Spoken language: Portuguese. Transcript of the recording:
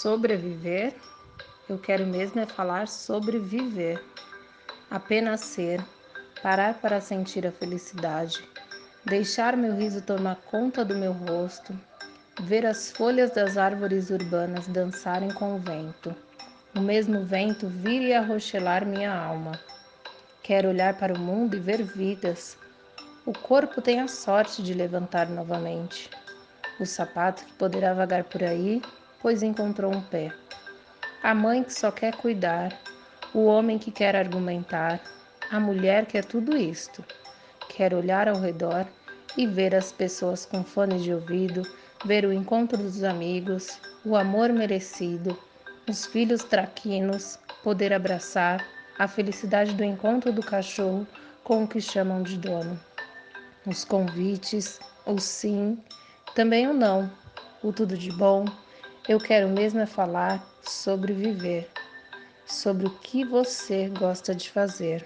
Sobreviver? Eu quero mesmo é falar sobre viver. Apenas ser, parar para sentir a felicidade, deixar meu riso tomar conta do meu rosto, ver as folhas das árvores urbanas dançarem com o vento. O mesmo vento vir e arrochelar minha alma. Quero olhar para o mundo e ver vidas. O corpo tem a sorte de levantar novamente. O sapato que poderá vagar por aí pois encontrou um pé. A mãe que só quer cuidar, o homem que quer argumentar, a mulher que é tudo isto. Quer olhar ao redor e ver as pessoas com fones de ouvido, ver o encontro dos amigos, o amor merecido, os filhos traquinos, poder abraçar, a felicidade do encontro do cachorro com o que chamam de dono. Os convites, o sim, também o não, o tudo de bom, eu quero mesmo é falar sobre viver, sobre o que você gosta de fazer.